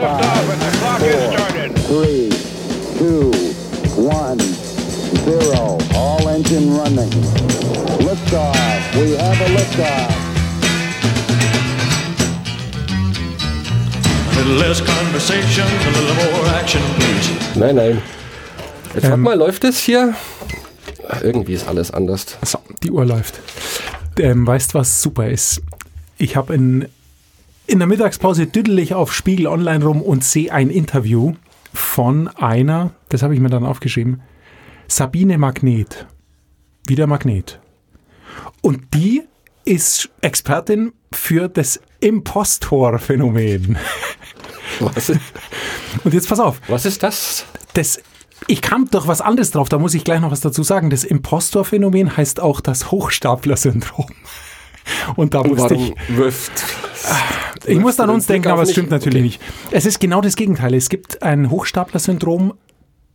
Has started. three, two, one, zero. All engine running. Liftoff. We have a liftoff. A little less conversation, a little more action, please. Nein, nein. Jetzt Ähm. mal, läuft es hier? Ach, irgendwie ist alles anders. So, die Uhr läuft. Ähm, weißt was super ist? Ich habe in, in der Mittagspause düdel ich auf Spiegel Online rum und sehe ein Interview von einer, das habe ich mir dann aufgeschrieben, Sabine Magnet. Wieder Magnet. Und die ist Expertin für das Impostor-Phänomen. Was Und jetzt pass auf, was ist das? das, ich kam durch was anderes drauf, da muss ich gleich noch was dazu sagen. Das Impostor-Phänomen heißt auch das Hochstapler-Syndrom. Und da wusste ich, wirft... ich muss an uns denken, aber es stimmt natürlich Okay. nicht. Es ist genau das Gegenteil. Es gibt ein Hochstapler-Syndrom,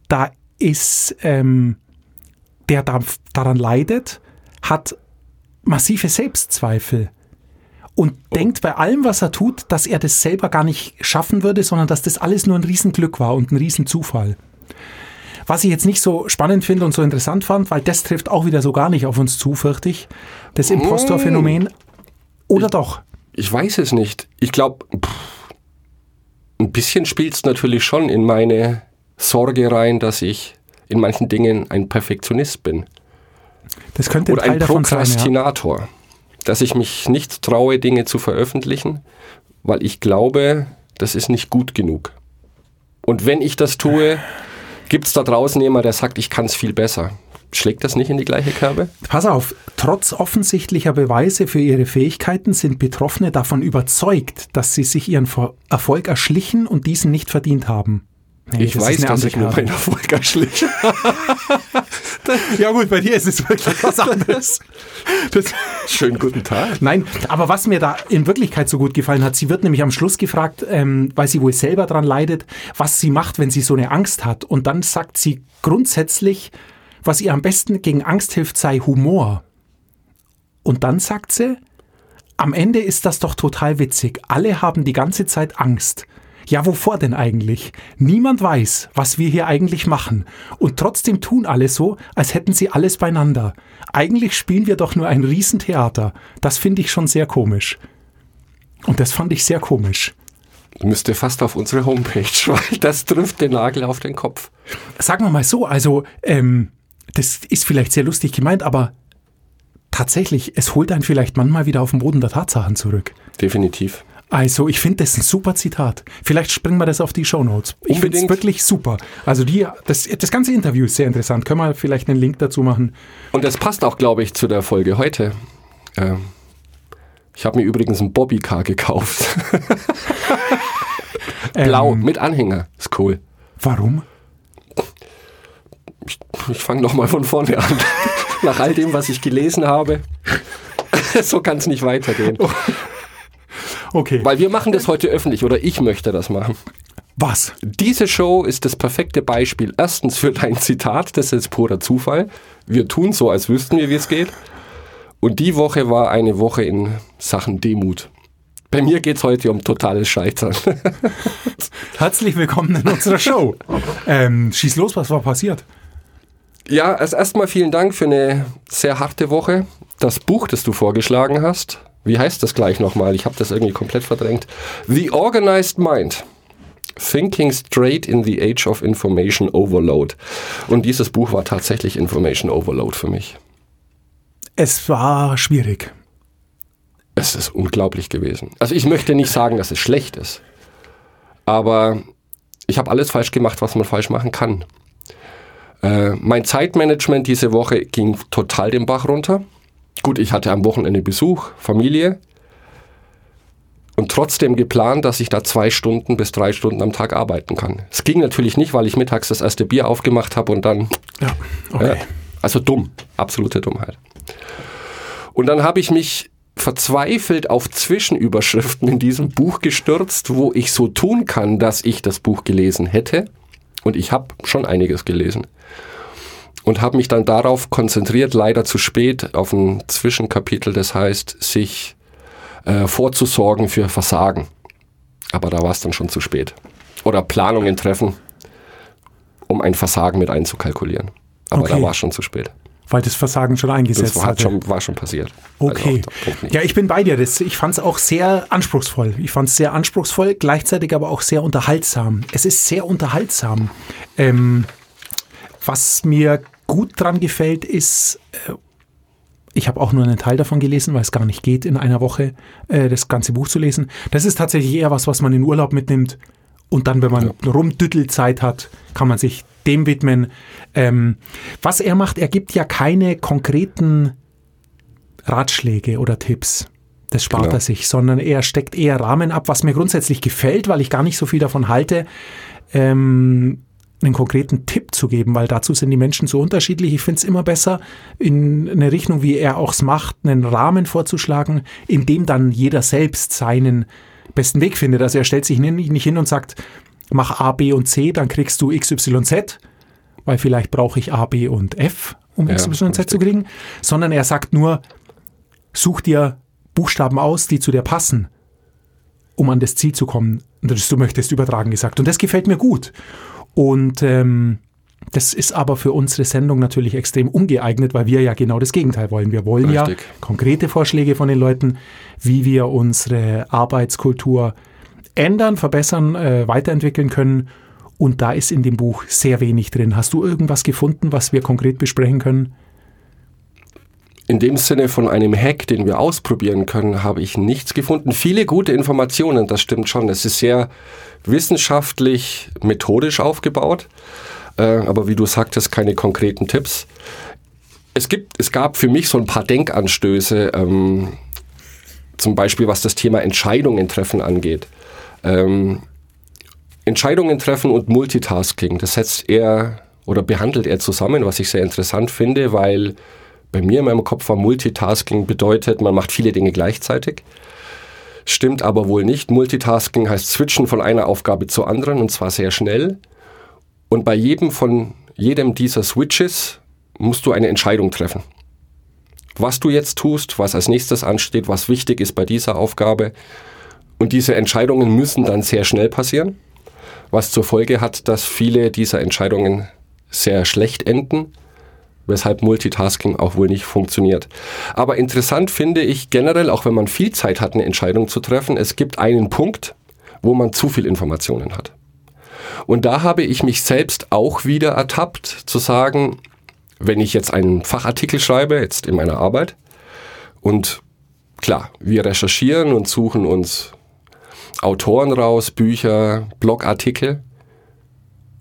da ist, ähm, der da, daran leidet, hat massive Selbstzweifel und Oh. denkt bei allem, was er tut, dass er das selber gar nicht schaffen würde, sondern dass das alles nur ein Riesenglück war und ein Riesenzufall. Was ich jetzt nicht so spannend finde und so interessant fand, weil das trifft auch wieder so gar nicht auf uns zu, fürchte ich, das Impostor-Phänomen. Oder doch? Ich weiß es nicht. Ich glaube, ein bisschen spielt es natürlich schon in meine Sorge rein, dass ich in manchen Dingen ein Perfektionist bin. Das könnte ein Oder Teil ein davon sein. Ja. Prokrastinator. Dass ich mich nicht traue, Dinge zu veröffentlichen, weil ich glaube, das ist nicht gut genug. Und wenn ich das tue, gibt es da draußen jemand, der sagt, ich kann es viel besser. Schlägt das nicht in die gleiche Kerbe? Pass auf, trotz offensichtlicher Beweise für ihre Fähigkeiten sind Betroffene davon überzeugt, dass sie sich ihren Erfolg erschlichen und diesen nicht verdient haben. Nee, ich weiß, dass ich nur Kerbe. meinen Erfolg erschliche. Ja gut, bei dir ist es wirklich was anderes. Das, Schönen guten Tag. nein, aber was mir da in Wirklichkeit so gut gefallen hat, sie wird nämlich am Schluss gefragt, ähm, weil sie wohl selber dran leidet, was sie macht, wenn sie so eine Angst hat. Und dann sagt sie grundsätzlich, was ihr am besten gegen Angst hilft, sei Humor. Und dann sagt sie, am Ende ist das doch total witzig. Alle haben die ganze Zeit Angst. Ja, wovor denn eigentlich? Niemand weiß, was wir hier eigentlich machen. Und trotzdem tun alle so, als hätten sie alles beieinander. Eigentlich spielen wir doch nur ein Riesentheater. Das finde ich schon sehr komisch. Und das fand ich sehr komisch. Müsste fast auf unsere Homepage, weil das trifft den Nagel auf den Kopf. Sagen wir mal so, also, ähm, das ist vielleicht sehr lustig gemeint, aber tatsächlich, es holt einen vielleicht manchmal wieder auf den Boden der Tatsachen zurück. Definitiv. Also, ich finde das ein super Zitat. Vielleicht springen wir das auf die Shownotes. Ich finde es wirklich super. Also, die, das, das ganze Interview ist sehr interessant. Können wir vielleicht einen Link dazu machen? Und das passt auch, glaube ich, zu der Folge heute. Ähm, ich habe mir übrigens ein Bobbycar gekauft. Blau, Ähm, mit Anhänger. Ist cool. Warum? Ich fange nochmal von vorne an. Nach all dem, was ich gelesen habe. so kann es nicht weitergehen. Okay. Weil wir machen das heute öffentlich oder ich möchte das machen. Was? Diese Show ist das perfekte Beispiel. Erstens für dein Zitat, das ist purer Zufall. Wir tun so, als wüssten wir, wie es geht. Und die Woche war eine Woche in Sachen Demut. Bei mir geht es heute um totales Scheitern. Herzlich willkommen in unserer Show. ähm, schieß los, was war passiert? ja, erst erstmal vielen Dank für eine sehr harte Woche. Das Buch, das du vorgeschlagen hast, wie heißt das gleich nochmal? Ich habe das irgendwie komplett verdrängt. The Organized Mind. Thinking Straight in the Age of Information Overload. Und dieses Buch war tatsächlich Information Overload für mich. Es war schwierig. Es ist unglaublich gewesen. Also ich möchte nicht sagen, dass es schlecht ist, aber ich habe alles falsch gemacht, was man falsch machen kann. Äh, mein Zeitmanagement diese Woche ging total den Bach runter. Gut, ich hatte am Wochenende Besuch, Familie und trotzdem geplant, dass ich da zwei Stunden bis drei Stunden am Tag arbeiten kann. Es ging natürlich nicht, weil ich mittags das erste Bier aufgemacht habe und dann Ja, okay. ja, also dumm, absolute Dummheit. Und dann habe ich mich verzweifelt auf Zwischenüberschriften in diesem Buch gestürzt, wo ich so tun kann, dass ich das Buch gelesen hätte. Und ich habe schon einiges gelesen. Und habe mich dann darauf konzentriert, leider zu spät, auf ein Zwischenkapitel, das heißt, sich äh, vorzusorgen für Versagen. Aber da war es dann schon zu spät. oder Planungen treffen, um ein Versagen mit einzukalkulieren. Aber Okay. da war es schon zu spät. Weil das Versagen schon eingesetzt Das war, schon, war schon passiert. Okay. Also, Punkt nicht. ja, ich bin bei dir. Das, ich fand es auch sehr anspruchsvoll. Ich fand es sehr anspruchsvoll, gleichzeitig aber auch sehr unterhaltsam. Es ist sehr unterhaltsam. Ähm, was mir gut dran gefällt, ist, äh, ich habe auch nur einen Teil davon gelesen, weil es gar nicht geht, in einer Woche äh, das ganze Buch zu lesen. Das ist tatsächlich eher was, was man in Urlaub mitnimmt. Und dann, wenn man Rumdüttelzeit hat, kann man sich dem widmen. Ähm, was er macht, er gibt ja keine konkreten Ratschläge oder Tipps. Das spart Genau. er sich, sondern er steckt eher Rahmen ab, was mir grundsätzlich gefällt, weil ich gar nicht so viel davon halte, ähm, einen konkreten Tipp zu geben, weil dazu sind die Menschen so unterschiedlich. Ich finde es immer besser, in eine Richtung, wie er auch es macht, einen Rahmen vorzuschlagen, in dem dann jeder selbst seinen besten Weg findet. Also er stellt sich ni- nicht hin und sagt, mach A, B und C, dann kriegst du X, Y, Z, weil vielleicht brauche ich A, B und F, um Ja, X, Y, Z zu kriegen, sondern er sagt nur, such dir Buchstaben aus, die zu dir passen, um an das Ziel zu kommen, das du möchtest, übertragen gesagt. Und das gefällt mir gut. Und ähm, das ist aber für unsere Sendung natürlich extrem ungeeignet, weil wir ja genau das Gegenteil wollen. Wir wollen ja Richtig. konkrete Vorschläge von den Leuten, wie wir unsere Arbeitskultur ändern, verbessern, äh, weiterentwickeln können. Und da ist in dem Buch sehr wenig drin. Hast du irgendwas gefunden, was wir konkret besprechen können? In dem Sinne von einem Hack, den wir ausprobieren können, habe ich nichts gefunden. Viele gute Informationen, das stimmt schon. Es ist sehr wissenschaftlich, methodisch aufgebaut. Äh, aber wie du sagtest, keine konkreten Tipps. Es, gibt, es gab für mich so ein paar Denkanstöße, ähm, zum Beispiel was das Thema Entscheidungen treffen angeht. Ähm, Entscheidungen treffen und Multitasking, das setzt er oder behandelt er zusammen, was ich sehr interessant finde, weil bei mir in meinem Kopf war Multitasking bedeutet, man macht viele Dinge gleichzeitig. Stimmt aber wohl nicht. Multitasking heißt switchen von einer Aufgabe zur anderen und zwar sehr schnell. Und bei jedem von jedem dieser Switches musst du eine Entscheidung treffen. Was du jetzt tust, was als nächstes ansteht, was wichtig ist bei dieser Aufgabe. Und diese Entscheidungen müssen dann sehr schnell passieren, was zur Folge hat, dass viele dieser Entscheidungen sehr schlecht enden, weshalb Multitasking auch wohl nicht funktioniert. Aber interessant finde ich generell, auch wenn man viel Zeit hat, eine Entscheidung zu treffen, es gibt einen Punkt, wo man zu viel Informationen hat. Und da habe ich mich selbst auch wieder ertappt, zu sagen, wenn ich jetzt einen Fachartikel schreibe, jetzt in meiner Arbeit, und klar, wir recherchieren und suchen uns Autoren raus, Bücher, Blogartikel,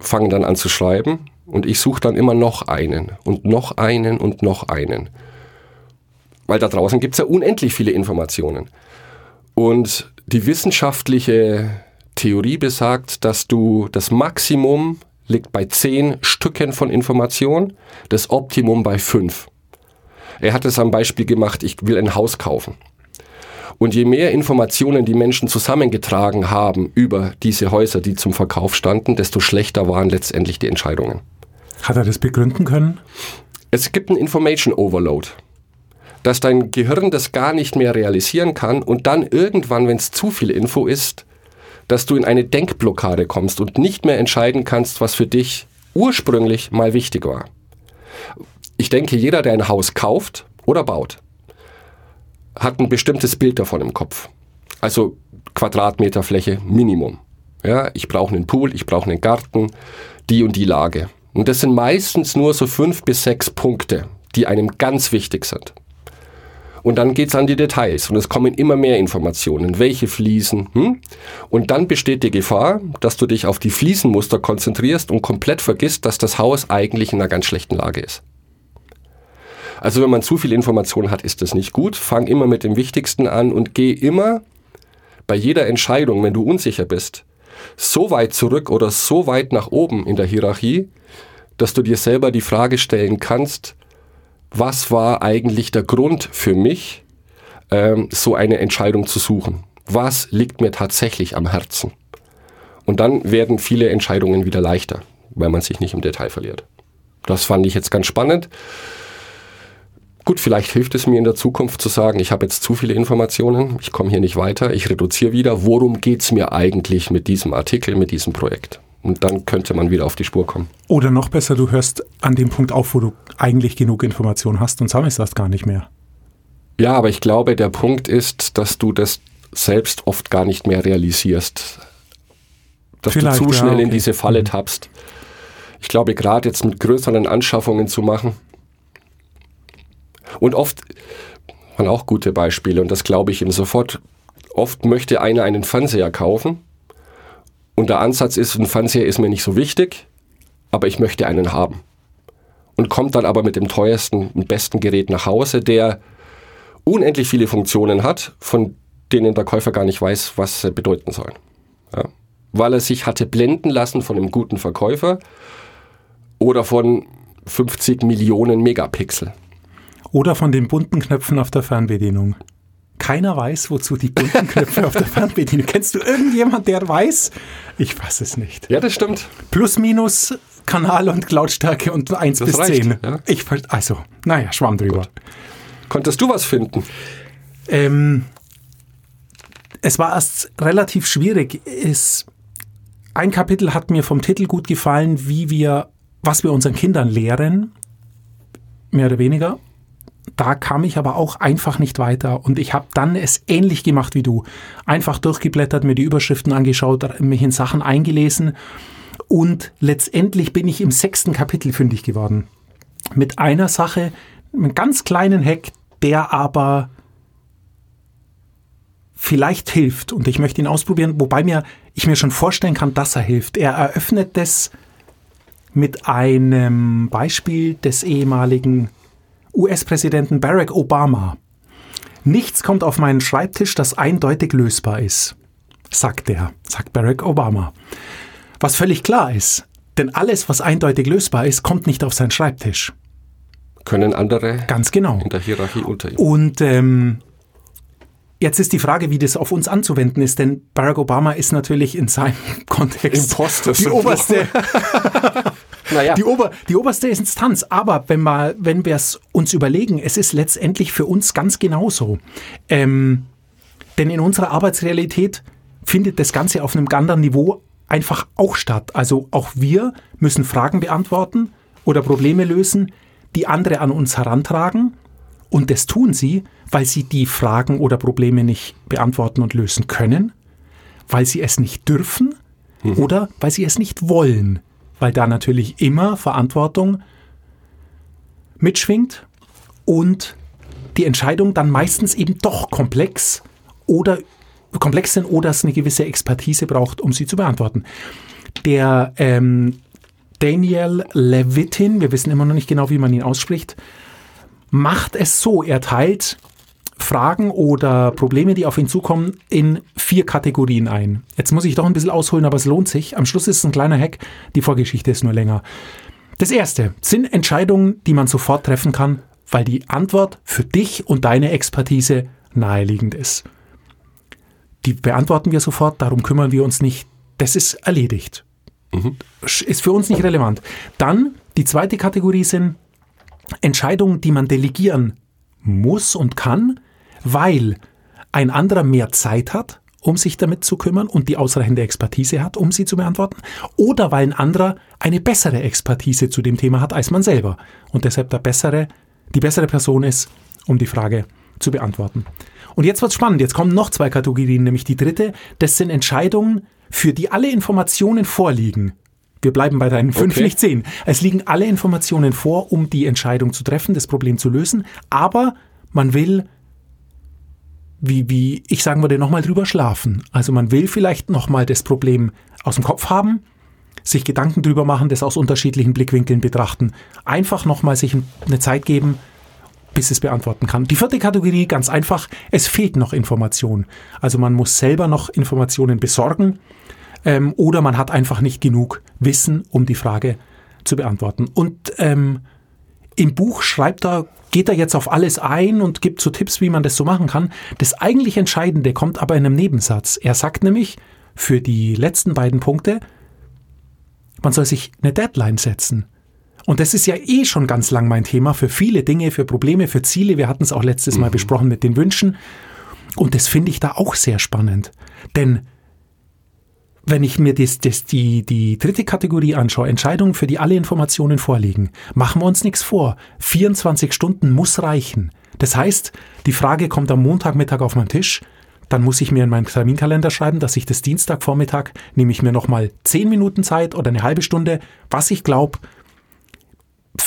fangen dann an zu schreiben und ich suche dann immer noch einen und noch einen und noch einen. Weil da draußen gibt es ja unendlich viele Informationen. Und die wissenschaftliche Theorie besagt, dass du das Maximum liegt bei zehn Stücken von Information, das Optimum bei fünf. Er hat es am Beispiel gemacht, ich will ein Haus kaufen. Und je mehr Informationen die Menschen zusammengetragen haben über diese Häuser, die zum Verkauf standen, desto schlechter waren letztendlich die Entscheidungen. Hat er das begründen können? Es gibt einen Information Overload, dass dein Gehirn das gar nicht mehr realisieren kann und dann irgendwann, wenn es zu viel Info ist, dass du in eine Denkblockade kommst und nicht mehr entscheiden kannst, was für dich ursprünglich mal wichtig war. Ich denke, jeder, der ein Haus kauft oder baut, hat ein bestimmtes Bild davon im Kopf. Also Quadratmeter Fläche Minimum. Ja, ich brauche einen Pool, ich brauche einen Garten, die und die Lage. Und das sind meistens nur so fünf bis sechs Punkte, die einem ganz wichtig sind. Und dann geht's an die Details und es kommen immer mehr Informationen, welche Fliesen. Hm? Und dann besteht die Gefahr, dass du dich auf die Fliesenmuster konzentrierst und komplett vergisst, dass das Haus eigentlich in einer ganz schlechten Lage ist. Also wenn man zu viel Information hat, ist das nicht gut. Fang immer mit dem Wichtigsten an und geh immer bei jeder Entscheidung, wenn du unsicher bist, so weit zurück oder so weit nach oben in der Hierarchie, dass du dir selber die Frage stellen kannst, was war eigentlich der Grund für mich, ähm, so eine Entscheidung zu suchen? Was liegt mir tatsächlich am Herzen? Und dann werden viele Entscheidungen wieder leichter, weil man sich nicht im Detail verliert. Das fand ich jetzt ganz spannend. Gut, vielleicht hilft es mir in der Zukunft zu sagen, ich habe jetzt zu viele Informationen, ich komme hier nicht weiter, ich reduziere wieder. Worum geht es mir eigentlich mit diesem Artikel, mit diesem Projekt? Und dann könnte man wieder auf die Spur kommen. Oder noch besser, du hörst an dem Punkt auf, wo du eigentlich genug Informationen hast und sammelst das gar nicht mehr. Ja, aber ich glaube, der Punkt ist, dass du das selbst oft gar nicht mehr realisierst. Dass Vielleicht, du zu ja, schnell in okay. diese Falle Mhm. tappst. Ich glaube, gerade jetzt mit größeren Anschaffungen zu machen. Und oft waren auch gute Beispiele und das glaube ich ihm sofort. Oft möchte einer einen Fernseher kaufen und der Ansatz ist, ein Fernseher ist mir nicht so wichtig, aber ich möchte einen haben. Und kommt dann aber mit dem teuersten und besten Gerät nach Hause, der unendlich viele Funktionen hat, von denen der Käufer gar nicht weiß, was sie bedeuten sollen. Ja. Weil er sich hatte blenden lassen von einem guten Verkäufer oder von 50 Millionen Megapixel. Oder von den bunten Knöpfen auf der Fernbedienung. Keiner weiß, wozu die bunten Knöpfe auf der Fernbedienung. Kennst du irgendjemand, der weiß? Ich weiß es nicht. Ja, das stimmt. Plus, minus, Kanal und Lautstärke und 1 Das bis reicht, 10. ja. Ich, also, naja, Schwamm drüber. Konntest du was finden? Ähm, es war erst relativ schwierig. Es, ein Kapitel hat mir vom Titel gut gefallen, wie wir, was wir unseren Kindern lehren, mehr oder weniger. Da kam ich aber auch einfach nicht weiter und ich habe dann es ähnlich gemacht wie du. Einfach durchgeblättert, mir die Überschriften angeschaut, mich in Sachen eingelesen und letztendlich bin ich im sechsten Kapitel fündig geworden. Mit einer Sache, einem ganz kleinen Hack, der aber vielleicht hilft und ich möchte ihn ausprobieren, wobei mir ich mir schon vorstellen kann, dass er hilft. Er eröffnet das mit einem Beispiel des ehemaligen US-Präsidenten Barack Obama. Nichts kommt auf meinen Schreibtisch, das eindeutig lösbar ist, sagt er, sagt Barack Obama. Was völlig klar ist, denn alles, was eindeutig lösbar ist, kommt nicht auf seinen Schreibtisch. Können andere Ganz genau. in der Hierarchie unter ihm? Und ähm, jetzt ist die Frage, wie das auf uns anzuwenden ist, denn Barack Obama ist natürlich in seinem Kontext Imposter die oberste, Naja, die, Ober, die oberste Instanz. Aber wenn, wir, wenn wir es uns überlegen, es ist letztendlich für uns ganz genauso. Ähm, denn in unserer Arbeitsrealität findet das Ganze auf einem ganz anderen Niveau einfach auch statt. Also auch wir müssen Fragen beantworten oder Probleme lösen, die andere an uns herantragen. Und das tun sie, weil sie die Fragen oder Probleme nicht beantworten und lösen können, weil sie es nicht dürfen oder weil sie es nicht wollen. Weil da natürlich immer Verantwortung mitschwingt und die Entscheidung dann meistens eben doch komplex oder komplex sind oder es eine gewisse Expertise braucht, um sie zu beantworten. Der ähm, Daniel Levitin, wir wissen immer noch nicht genau, wie man ihn ausspricht, macht es so, er teilt Fragen oder Probleme, die auf ihn zukommen, in vier Kategorien ein. Jetzt muss ich doch ein bisschen ausholen, aber es lohnt sich. Am Schluss ist es ein kleiner Hack, die Vorgeschichte ist nur länger. Das erste sind Entscheidungen, die man sofort treffen kann, weil die Antwort für dich und deine Expertise naheliegend ist. Die beantworten wir sofort, darum kümmern wir uns nicht. Das ist erledigt. Ist für uns nicht relevant. Dann die zweite Kategorie sind Entscheidungen, die man delegieren muss und kann, weil ein anderer mehr Zeit hat, um sich damit zu kümmern und die ausreichende Expertise hat, um sie zu beantworten, oder weil ein anderer eine bessere Expertise zu dem Thema hat als man selber und deshalb der bessere, die bessere Person ist, um die Frage zu beantworten. Und jetzt wird's spannend. Jetzt kommen noch zwei Kategorien, nämlich die dritte. Das sind Entscheidungen, für die alle Informationen vorliegen. Wir bleiben bei deinen fünf, Okay. nicht zehn. Es liegen alle Informationen vor, um die Entscheidung zu treffen, das Problem zu lösen. Aber man will, wie, wie ich sagen würde, nochmal drüber schlafen. Also man will vielleicht nochmal das Problem aus dem Kopf haben, sich Gedanken drüber machen, das aus unterschiedlichen Blickwinkeln betrachten. Einfach nochmal sich eine Zeit geben, bis es beantworten kann. Die vierte Kategorie, ganz einfach, es fehlt noch Information. Also man muss selber noch Informationen besorgen ähm, oder man hat einfach nicht genug Wissen, um die Frage zu beantworten. Und ähm, im Buch schreibt er, geht er jetzt auf alles ein und gibt so Tipps, wie man das so machen kann. Das eigentlich Entscheidende kommt aber in einem Nebensatz. Er sagt nämlich für die letzten beiden Punkte, man soll sich eine Deadline setzen. Und das ist ja eh schon ganz lang mein Thema für viele Dinge, für Probleme, für Ziele. Wir hatten es auch letztes Mal besprochen mit den Wünschen. Und das finde ich da auch sehr spannend. Denn wenn ich mir das, das, die, die dritte Kategorie anschaue, Entscheidungen, für die alle Informationen vorliegen, machen wir uns nichts vor. 24 Stunden muss reichen. Das heißt, die Frage kommt am Montagmittag auf meinen Tisch, dann muss ich mir in meinen Terminkalender schreiben, dass ich das Dienstagvormittag nehme ich mir nochmal 10 Minuten Zeit oder eine halbe Stunde, was ich glaube,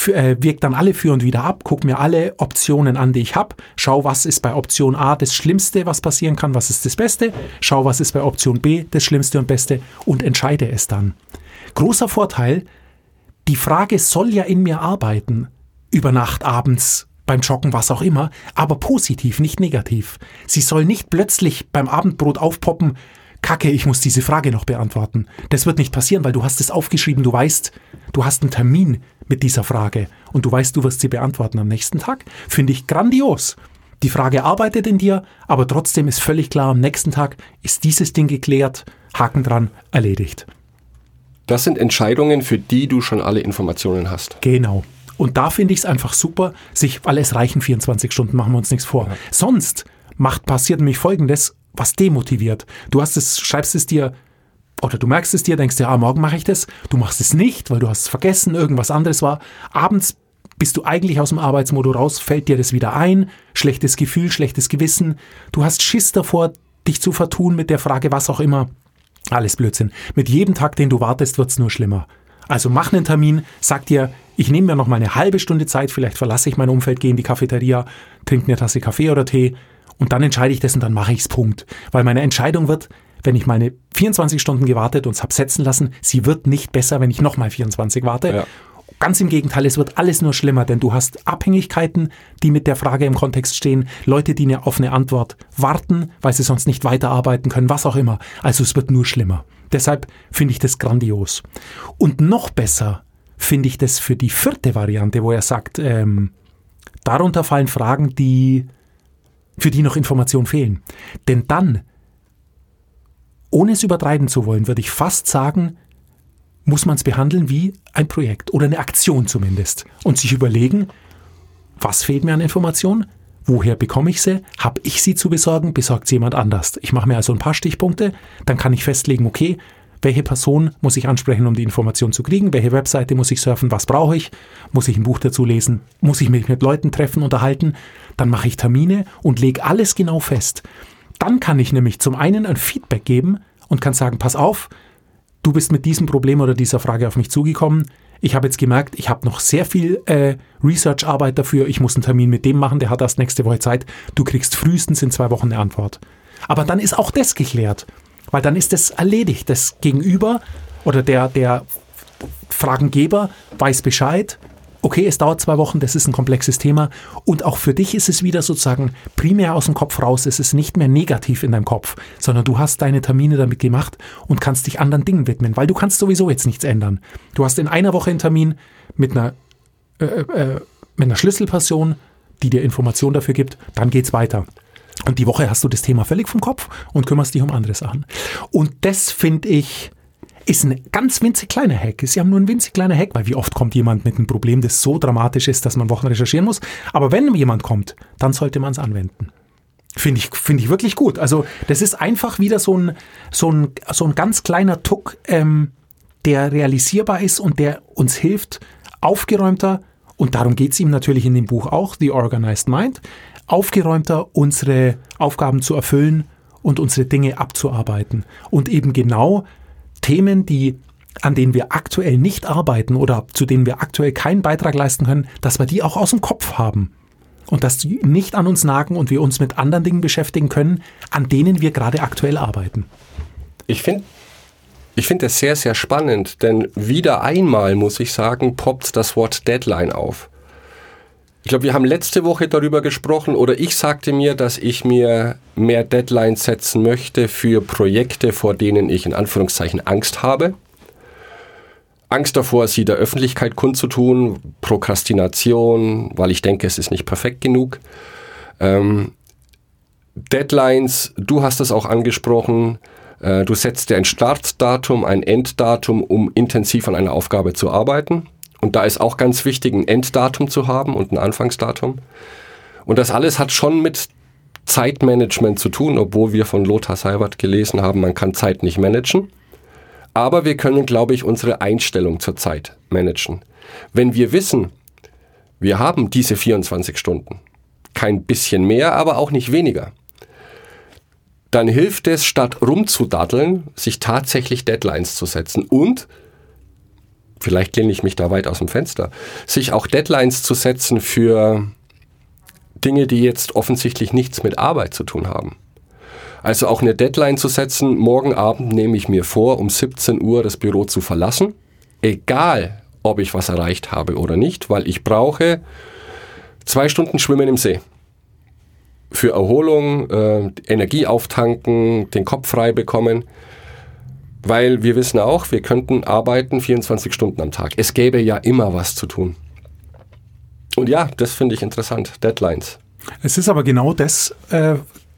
äh, wirkt dann alle für und wieder ab, guck mir alle Optionen an, die ich habe, schau, was ist bei Option A das Schlimmste, was passieren kann, was ist das Beste, schau, was ist bei Option B das Schlimmste und Beste und entscheide es dann. Großer Vorteil, die Frage soll ja in mir arbeiten, über Nacht, abends, beim Joggen, was auch immer, aber positiv, nicht negativ. Sie soll nicht plötzlich beim Abendbrot aufpoppen, Kacke, ich muss diese Frage noch beantworten. Das wird nicht passieren, weil du hast es aufgeschrieben, du weißt, du hast einen Termin mit dieser Frage und du weißt, du wirst sie beantworten am nächsten Tag. Finde ich grandios. Die Frage arbeitet in dir, aber trotzdem ist völlig klar, am nächsten Tag ist dieses Ding geklärt, Haken dran, erledigt. Das sind Entscheidungen, für die du schon alle Informationen hast. Genau. Und da finde ich es einfach super, sich, weil es reichen 24 Stunden, machen wir uns nichts vor. Sonst macht, passiert nämlich Folgendes, was demotiviert. Du hast es, schreibst es dir oder du merkst es dir, denkst dir, ah, morgen mache ich das. Du machst es nicht, weil du hast es vergessen, irgendwas anderes war. Abends bist du eigentlich aus dem Arbeitsmodus raus, fällt dir das wieder ein, schlechtes Gefühl, schlechtes Gewissen. Du hast Schiss davor, dich zu vertun mit der Frage, was auch immer. Alles Blödsinn. Mit jedem Tag, den du wartest, wird's nur schlimmer. Also mach einen Termin, sag dir, ich nehme mir noch mal eine halbe Stunde Zeit, vielleicht verlasse ich mein Umfeld, gehe in die Cafeteria, trinke eine Tasse Kaffee oder Tee und dann entscheide ich das und dann mache ich's Punkt. Weil meine Entscheidung wird, wenn ich meine 24 Stunden gewartet und es habe setzen lassen, sie wird nicht besser, wenn ich nochmal 24 warte. Ja. Ganz im Gegenteil, es wird alles nur schlimmer, denn du hast Abhängigkeiten, die mit der Frage im Kontext stehen, Leute, die auf eine Antwort warten, weil sie sonst nicht weiterarbeiten können, was auch immer. Also es wird nur schlimmer. Deshalb finde ich das grandios. Und noch besser finde ich das für die vierte Variante, wo er sagt, ähm, darunter fallen Fragen, die für die noch Informationen fehlen. Denn dann, ohne es übertreiben zu wollen, würde ich fast sagen, muss man es behandeln wie ein Projekt oder eine Aktion zumindest und sich überlegen, was fehlt mir an Informationen, woher bekomme ich sie, habe ich sie zu besorgen, besorgt sie jemand anders. Ich mache mir also ein paar Stichpunkte, dann kann ich festlegen, okay, welche Person muss ich ansprechen, um die Information zu kriegen, welche Webseite muss ich surfen, was brauche ich, muss ich ein Buch dazu lesen, muss ich mich mit Leuten treffen, unterhalten, dann mache ich Termine und lege alles genau fest. Dann kann ich nämlich zum einen ein Feedback geben und kann sagen, pass auf, du bist mit diesem Problem oder dieser Frage auf mich zugekommen. Ich habe jetzt gemerkt, ich habe noch sehr viel äh, Research-Arbeit dafür. Ich muss einen Termin mit dem machen, der hat erst nächste Woche Zeit. Du kriegst frühestens in zwei Wochen eine Antwort. Aber dann ist auch das geklärt. Weil dann ist das erledigt. Das Gegenüber oder der, der Fragengeber weiß Bescheid. Okay, es dauert zwei Wochen, das ist ein komplexes Thema. Und auch für dich ist es wieder sozusagen primär aus dem Kopf raus. Es ist nicht mehr negativ in deinem Kopf, sondern du hast deine Termine damit gemacht und kannst dich anderen Dingen widmen, weil du kannst sowieso jetzt nichts ändern. Du hast in einer Woche einen Termin mit einer, äh, äh, mit einer Schlüsselperson, die dir Informationen dafür gibt, dann geht's weiter. Und die Woche hast du das Thema völlig vom Kopf und kümmerst dich um andere Sachen. Und das finde ich ist ein ganz winzig kleiner Hack. Ist ja nur ein winzig kleiner Hack, weil wie oft kommt jemand mit einem Problem, das so dramatisch ist, dass man Wochen recherchieren muss. Aber wenn jemand kommt, dann sollte man es anwenden. Finde ich, finde ich wirklich gut. Also das ist einfach wieder so ein, so ein, so ein ganz kleiner Tuck, ähm, der realisierbar ist und der uns hilft, aufgeräumter, und darum geht es ihm natürlich in dem Buch auch, The Organized Mind, aufgeräumter unsere Aufgaben zu erfüllen und unsere Dinge abzuarbeiten. Und eben genau Themen, die an denen wir aktuell nicht arbeiten oder zu denen wir aktuell keinen Beitrag leisten können, dass wir die auch aus dem Kopf haben. Und dass die nicht an uns nagen und wir uns mit anderen Dingen beschäftigen können, an denen wir gerade aktuell arbeiten. Ich finde ich finde das sehr, sehr spannend, denn wieder einmal, muss ich sagen, poppt das Wort Deadline auf. Ich glaube, wir haben letzte Woche darüber gesprochen oder ich sagte mir, dass ich mir mehr Deadlines setzen möchte für Projekte, vor denen ich in Anführungszeichen Angst habe. Angst davor, sie der Öffentlichkeit kundzutun, Prokrastination, weil ich denke, es ist nicht perfekt genug. Ähm, Deadlines, du hast es auch angesprochen, äh, du setzt dir ein Startdatum, ein Enddatum, um intensiv an einer Aufgabe zu arbeiten. Und da ist auch ganz wichtig, ein Enddatum zu haben und ein Anfangsdatum. Und das alles hat schon mit Zeitmanagement zu tun, obwohl wir von Lothar Seibert gelesen haben, man kann Zeit nicht managen. Aber wir können, glaube ich, unsere Einstellung zur Zeit managen. Wenn wir wissen, wir haben diese 24 Stunden, kein bisschen mehr, aber auch nicht weniger, dann hilft es, statt rumzudaddeln, sich tatsächlich Deadlines zu setzen und, vielleicht lehne ich mich da weit aus dem Fenster, sich auch Deadlines zu setzen für Dinge, die jetzt offensichtlich nichts mit Arbeit zu tun haben. Also auch eine Deadline zu setzen, morgen Abend nehme ich mir vor, um 17 Uhr das Büro zu verlassen, egal ob ich was erreicht habe oder nicht, weil ich brauche zwei Stunden Schwimmen im See für Erholung, äh, Energie auftanken, den Kopf frei bekommen. Weil wir wissen auch, wir könnten arbeiten 24 Stunden am Tag. Es gäbe ja immer was zu tun. Und ja, das finde ich interessant. Deadlines. Es ist aber genau das, äh,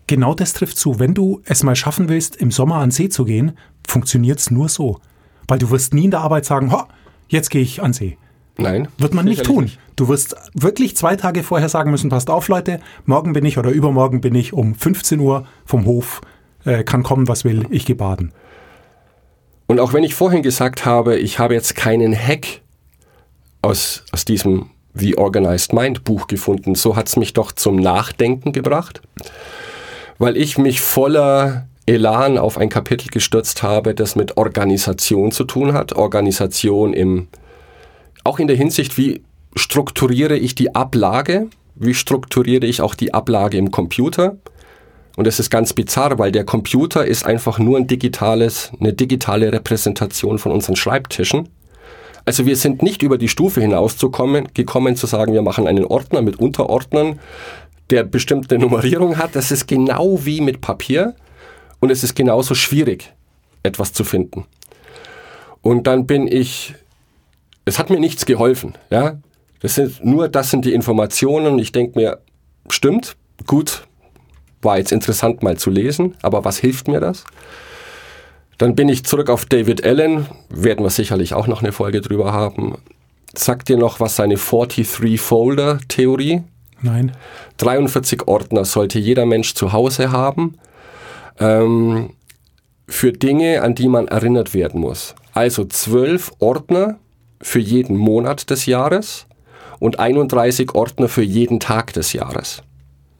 genau das trifft zu. Wenn du es mal schaffen willst, im Sommer an See zu gehen, funktioniert es nur so. Weil du wirst nie in der Arbeit sagen, jetzt gehe ich an See. Nein. Wird man nicht tun. Nicht. Du wirst wirklich zwei Tage vorher sagen müssen, passt auf Leute, morgen bin ich oder übermorgen bin ich um 15 Uhr vom Hof, äh, kann kommen, was will, ich gehe baden. Und auch wenn ich vorhin gesagt habe, ich habe jetzt keinen Hack aus, aus diesem The Organized Mind Buch gefunden, so hat es mich doch zum Nachdenken gebracht, weil ich mich voller Elan auf ein Kapitel gestürzt habe, das mit Organisation zu tun hat. Organisation im auch in der Hinsicht, wie strukturiere ich die Ablage, wie strukturiere ich auch die Ablage im Computer. Und das ist ganz bizarr, weil der Computer ist einfach nur ein digitales, eine digitale Repräsentation von unseren Schreibtischen. Also wir sind nicht über die Stufe hinausgekommen, gekommen zu sagen, wir machen einen Ordner mit Unterordnern, der bestimmte Nummerierung hat. Das ist genau wie mit Papier und es ist genauso schwierig, etwas zu finden. Und dann bin ich es hat mir nichts geholfen. Ja? Das sind, nur das sind die Informationen. Ich denke mir, stimmt, gut, war jetzt interessant mal zu lesen, aber was hilft mir das? Dann bin ich zurück auf David Allen, werden wir sicherlich auch noch eine Folge drüber haben. Sagt dir noch was seine 43-Folder-Theorie? Nein. 43 Ordner sollte jeder Mensch zu Hause haben ähm, für Dinge, an die man erinnert werden muss. Also zwölf Ordner für jeden Monat des Jahres und 31 Ordner für jeden Tag des Jahres.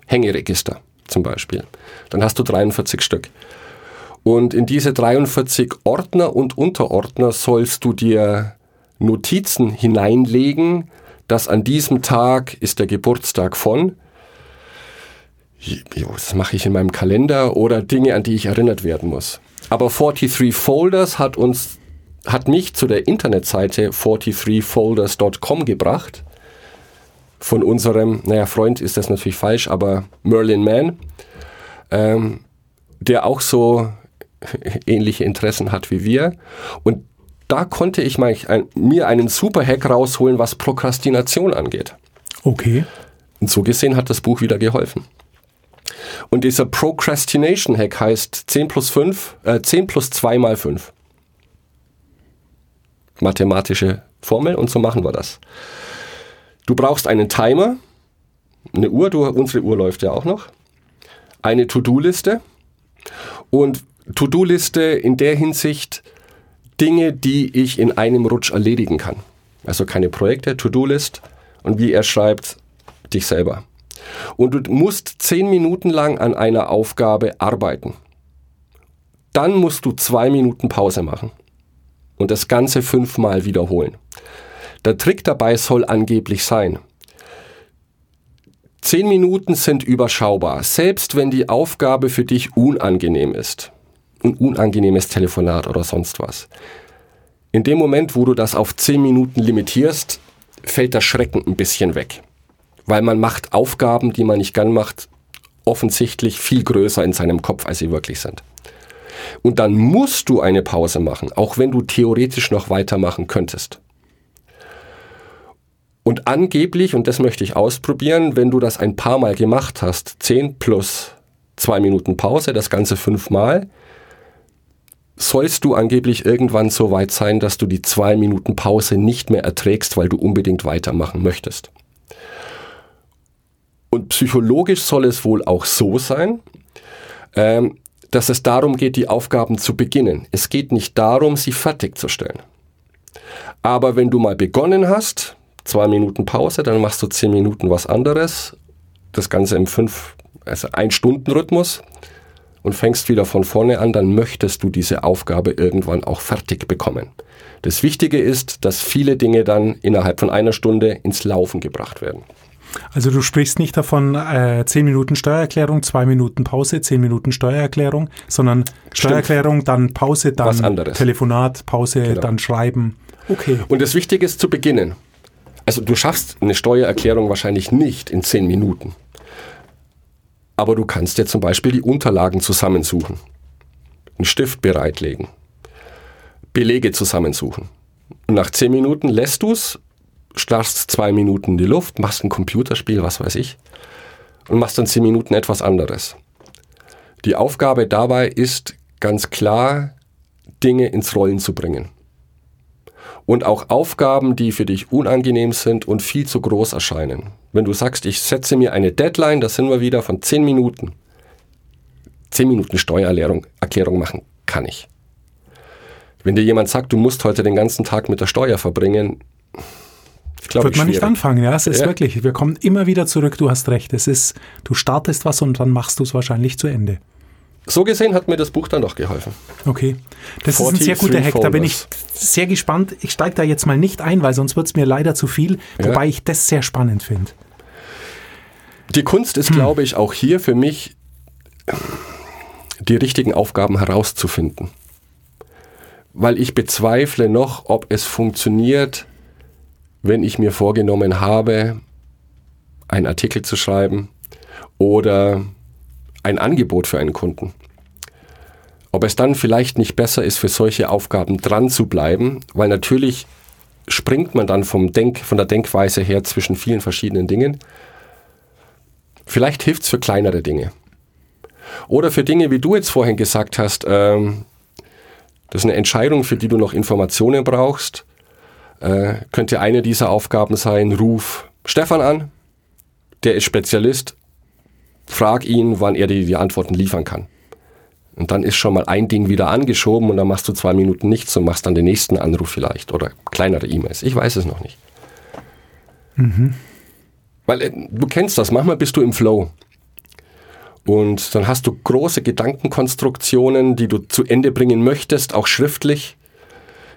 Hängeregister zum Beispiel. Dann hast du 43 Stück. Und in diese 43 Ordner und Unterordner sollst du dir Notizen hineinlegen, dass an diesem Tag ist der Geburtstag von, das mache ich in meinem Kalender, oder Dinge, an die ich erinnert werden muss. Aber 43 Folders hat uns hat mich zu der Internetseite 43folders.com gebracht. Von unserem, naja, Freund ist das natürlich falsch, aber Merlin Mann, ähm, der auch so ähnliche Interessen hat wie wir. Und da konnte ich mal ein, mir einen super Hack rausholen, was Prokrastination angeht. Okay. Und so gesehen hat das Buch wieder geholfen. Und dieser Procrastination Hack heißt 10 plus 5, äh, 10 plus 2 mal 5 mathematische Formel und so machen wir das. Du brauchst einen Timer, eine Uhr, du, unsere Uhr läuft ja auch noch, eine To-Do-Liste und To-Do-Liste in der Hinsicht Dinge, die ich in einem Rutsch erledigen kann. Also keine Projekte, To-Do-List und wie er schreibt, dich selber. Und du musst zehn Minuten lang an einer Aufgabe arbeiten. Dann musst du zwei Minuten Pause machen und das Ganze fünfmal wiederholen. Der Trick dabei soll angeblich sein, Zehn Minuten sind überschaubar, selbst wenn die Aufgabe für dich unangenehm ist. Ein unangenehmes Telefonat oder sonst was. In dem Moment, wo du das auf zehn Minuten limitierst, fällt der Schrecken ein bisschen weg. Weil man macht Aufgaben, die man nicht gern macht, offensichtlich viel größer in seinem Kopf, als sie wirklich sind. Und dann musst du eine Pause machen, auch wenn du theoretisch noch weitermachen könntest. Und angeblich, und das möchte ich ausprobieren, wenn du das ein paar Mal gemacht hast, 10 plus zwei Minuten Pause, das Ganze fünfmal, sollst du angeblich irgendwann so weit sein, dass du die zwei Minuten Pause nicht mehr erträgst, weil du unbedingt weitermachen möchtest. Und psychologisch soll es wohl auch so sein, ähm, dass es darum geht, die Aufgaben zu beginnen. Es geht nicht darum, sie fertigzustellen. Aber wenn du mal begonnen hast, zwei Minuten Pause, dann machst du zehn Minuten was anderes, das Ganze im fünf, also ein Stunden Rhythmus und fängst wieder von vorne an, dann möchtest du diese Aufgabe irgendwann auch fertig bekommen. Das Wichtige ist, dass viele Dinge dann innerhalb von einer Stunde ins Laufen gebracht werden. Also du sprichst nicht davon, äh, 10 Minuten Steuererklärung, 2 Minuten Pause, 10 Minuten Steuererklärung, sondern Steuererklärung, dann Pause, dann. Telefonat, Pause, Genau. dann Schreiben. Okay. Und das Wichtige ist zu beginnen. Also du schaffst eine Steuererklärung wahrscheinlich nicht in zehn Minuten. Aber du kannst dir zum Beispiel die Unterlagen zusammensuchen, einen Stift bereitlegen, Belege zusammensuchen. Und nach zehn Minuten lässt du es, starrst zwei Minuten in die Luft, machst ein Computerspiel, was weiß ich, und machst dann zehn Minuten etwas anderes. Die Aufgabe dabei ist ganz klar, Dinge ins Rollen zu bringen und auch Aufgaben, die für dich unangenehm sind und viel zu groß erscheinen. Wenn du sagst, ich setze mir eine Deadline, da sind wir wieder von 10 Minuten. 10 Minuten Steuererklärung Erklärung machen kann ich. Wenn dir jemand sagt, du musst heute den ganzen Tag mit der Steuer verbringen, glaube Wird ich man nicht schwierig. anfangen, ja, es ist Ja. wirklich, wir kommen immer wieder zurück, du hast recht, es ist, du startest was und dann machst du es wahrscheinlich zu Ende. So gesehen hat mir das Buch dann doch geholfen. Okay. Das ist ein 43 sehr guter Hack. Da bin ich sehr gespannt. Ich steige da jetzt mal nicht ein, weil sonst wird es mir leider zu viel. Ja. Wobei ich das sehr spannend finde. Die Kunst ist, glaube ich, auch hier für mich, die richtigen Aufgaben herauszufinden. Weil ich bezweifle noch, ob es funktioniert, wenn ich mir vorgenommen habe, einen Artikel zu schreiben oder ein Angebot für einen Kunden. Ob es dann vielleicht nicht besser ist, für solche Aufgaben dran zu bleiben, weil natürlich springt man dann vom Denk, von der Denkweise her zwischen vielen verschiedenen Dingen. Vielleicht hilft es für kleinere Dinge. Oder für Dinge, wie du jetzt vorhin gesagt hast, ähm, das ist eine Entscheidung, für die du noch Informationen brauchst. Äh, könnte eine dieser Aufgaben sein, ruf Stefan an, der ist Spezialist, frag ihn, wann er dir die Antworten liefern kann. Und dann ist schon mal ein Ding wieder angeschoben und dann machst du zwei Minuten nichts und machst dann den nächsten Anruf vielleicht oder kleinere E-Mails. Ich weiß es noch nicht. Weil äh, du kennst das, manchmal bist du im Flow. Und dann hast du große Gedankenkonstruktionen, die du zu Ende bringen möchtest, auch schriftlich.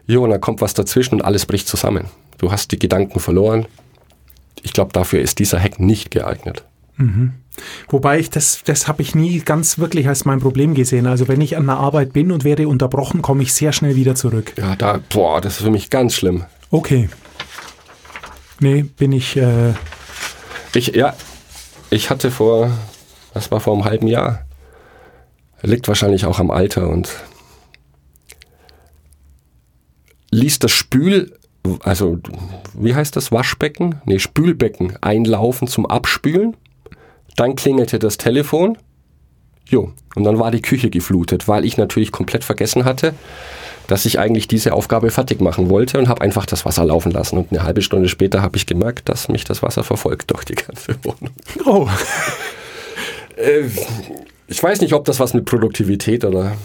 Jo, und dann kommt was dazwischen und alles bricht zusammen. Du hast die Gedanken verloren. Ich glaube, dafür ist dieser Hack nicht geeignet. Wobei ich das, das habe ich nie ganz wirklich als mein Problem gesehen. Also wenn ich an der Arbeit bin und werde unterbrochen, komme ich sehr schnell wieder zurück. Ja, da, boah, das ist für mich ganz schlimm. Okay. Nee, bin ich, äh, Ich, ja, ich hatte vor, das war vor einem halben Jahr, liegt wahrscheinlich auch am Alter und ließ das Spül, also wie heißt das, Waschbecken? Nee, Spülbecken einlaufen zum Abspülen. Dann klingelte das Telefon. Jo, und dann war die Küche geflutet, weil ich natürlich komplett vergessen hatte, dass ich eigentlich diese Aufgabe fertig machen wollte und habe einfach das Wasser laufen lassen. Und eine halbe Stunde später habe ich gemerkt, dass mich das Wasser verfolgt durch die ganze Wohnung. oh, Äh, ich weiß nicht, ob das was mit Produktivität oder.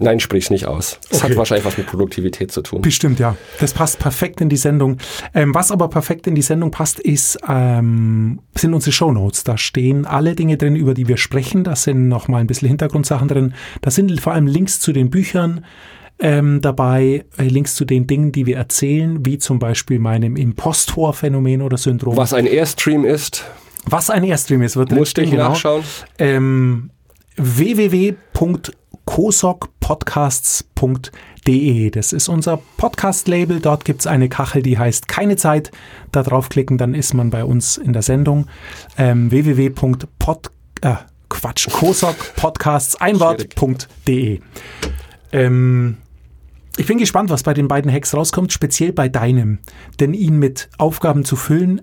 Nein, sprich's nicht aus. Es Okay. hat wahrscheinlich was mit Produktivität zu tun. bestimmt, ja. Das passt perfekt in die Sendung. Ähm, was aber perfekt in die Sendung passt, ist, ähm, sind unsere Shownotes. Da stehen alle Dinge drin, über die wir sprechen. Da sind noch mal ein bisschen Hintergrundsachen drin. Da sind vor allem Links zu den Büchern ähm, dabei, äh, Links zu den Dingen, die wir erzählen, wie zum Beispiel meinem Impostor-Phänomen oder Syndrom. Was ein Airstream ist, Was ein Airstream ist, wird musste ich genau. nachschauen. Ähm, www.kosokpodcasts.de. Das ist unser Podcast-Label. Dort gibt es eine Kachel, die heißt Keine Zeit. Da draufklicken, dann ist man bei uns in der Sendung. Ähm, www.pod äh, Quatsch, kosokpodcasts. Ähm, ich bin gespannt, was bei den beiden Hacks rauskommt, speziell bei deinem. Denn ihn mit Aufgaben zu füllen,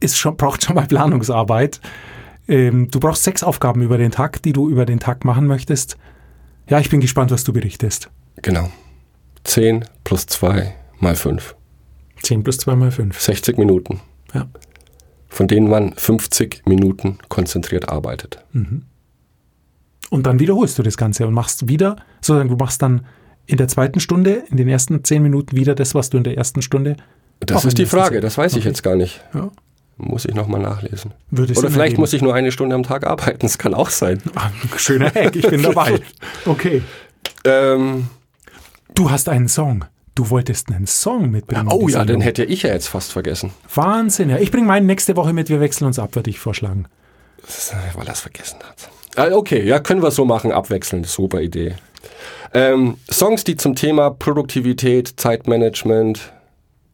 ist schon, braucht schon mal Planungsarbeit. Ähm, du brauchst sechs Aufgaben über den Tag, die du über den Tag machen möchtest. Ja, ich bin gespannt, was du berichtest. Genau. 10 plus 2 mal 5. 10 plus 2 mal 5. 60 Minuten, Ja. von denen man 50 Minuten konzentriert arbeitet. Und dann wiederholst du das Ganze und machst wieder, sozusagen, du machst dann in der zweiten Stunde, in den ersten 10 Minuten wieder das, was du in der ersten Stunde. Das ist die Frage, ersten das weiß ich Okay. jetzt gar nicht. Ja. Muss ich nochmal nachlesen. Würde Oder vielleicht muss ich nur eine Stunde am Tag arbeiten, das kann auch sein. Ah, schöner Hack, ich bin dabei. Okay. Ähm, Du hast einen Song. Du wolltest einen Song mitbringen. in oh ja, den hätte ich ja jetzt fast vergessen. Wahnsinn, ja. Ich bringe meinen nächste Woche mit, wir wechseln uns ab, würde ich vorschlagen. Ist, Weil er es vergessen hat. Ah, Okay, ja, können wir so machen, abwechselnd, super Idee. Ähm, Songs, die zum Thema Produktivität, Zeitmanagement,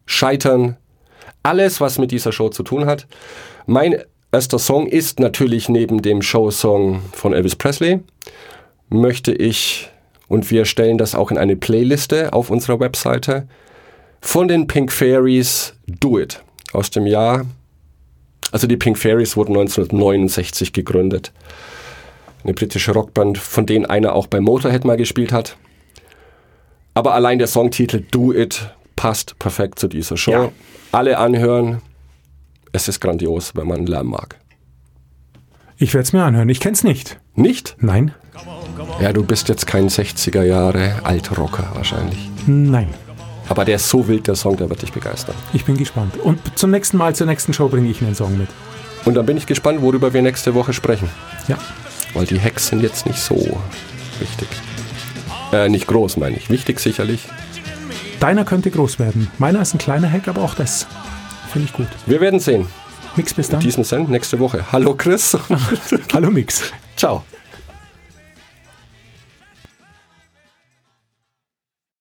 Scheitern, alles, was mit dieser Show zu tun hat. Mein erster Song ist natürlich neben dem Showsong von Elvis Presley. Möchte ich, und wir stellen das auch in eine Playliste auf unserer Webseite, von den Pink Fairies Do It aus dem Jahr also die Pink Fairies wurden 1969 gegründet. Eine britische Rockband, von denen einer auch bei Motorhead mal gespielt hat. Aber allein der Songtitel Do It passt perfekt zu dieser Show. Ja. Alle anhören. Es ist grandios, wenn man Lärm mag. Ich werde es mir anhören. Ich kenn's nicht. Nicht? Nein? Ja, du bist jetzt kein 60er Jahre Altrocker wahrscheinlich. Nein. Aber der ist so wild, der Song, der wird dich begeistern. Ich bin gespannt. Und zum nächsten Mal, zur nächsten Show bringe ich einen Song mit. Und dann bin ich gespannt, worüber wir nächste Woche sprechen. Ja. Weil die Hacks sind jetzt nicht so wichtig. Äh, nicht groß, meine ich. Wichtig sicherlich. Deiner könnte groß werden. Meiner ist ein kleiner Hack, aber auch das finde ich gut. Wir werden sehen. Mix bis In dann. diesem Sinne, nächste Woche. Hallo Chris. Hallo Mix. Ciao.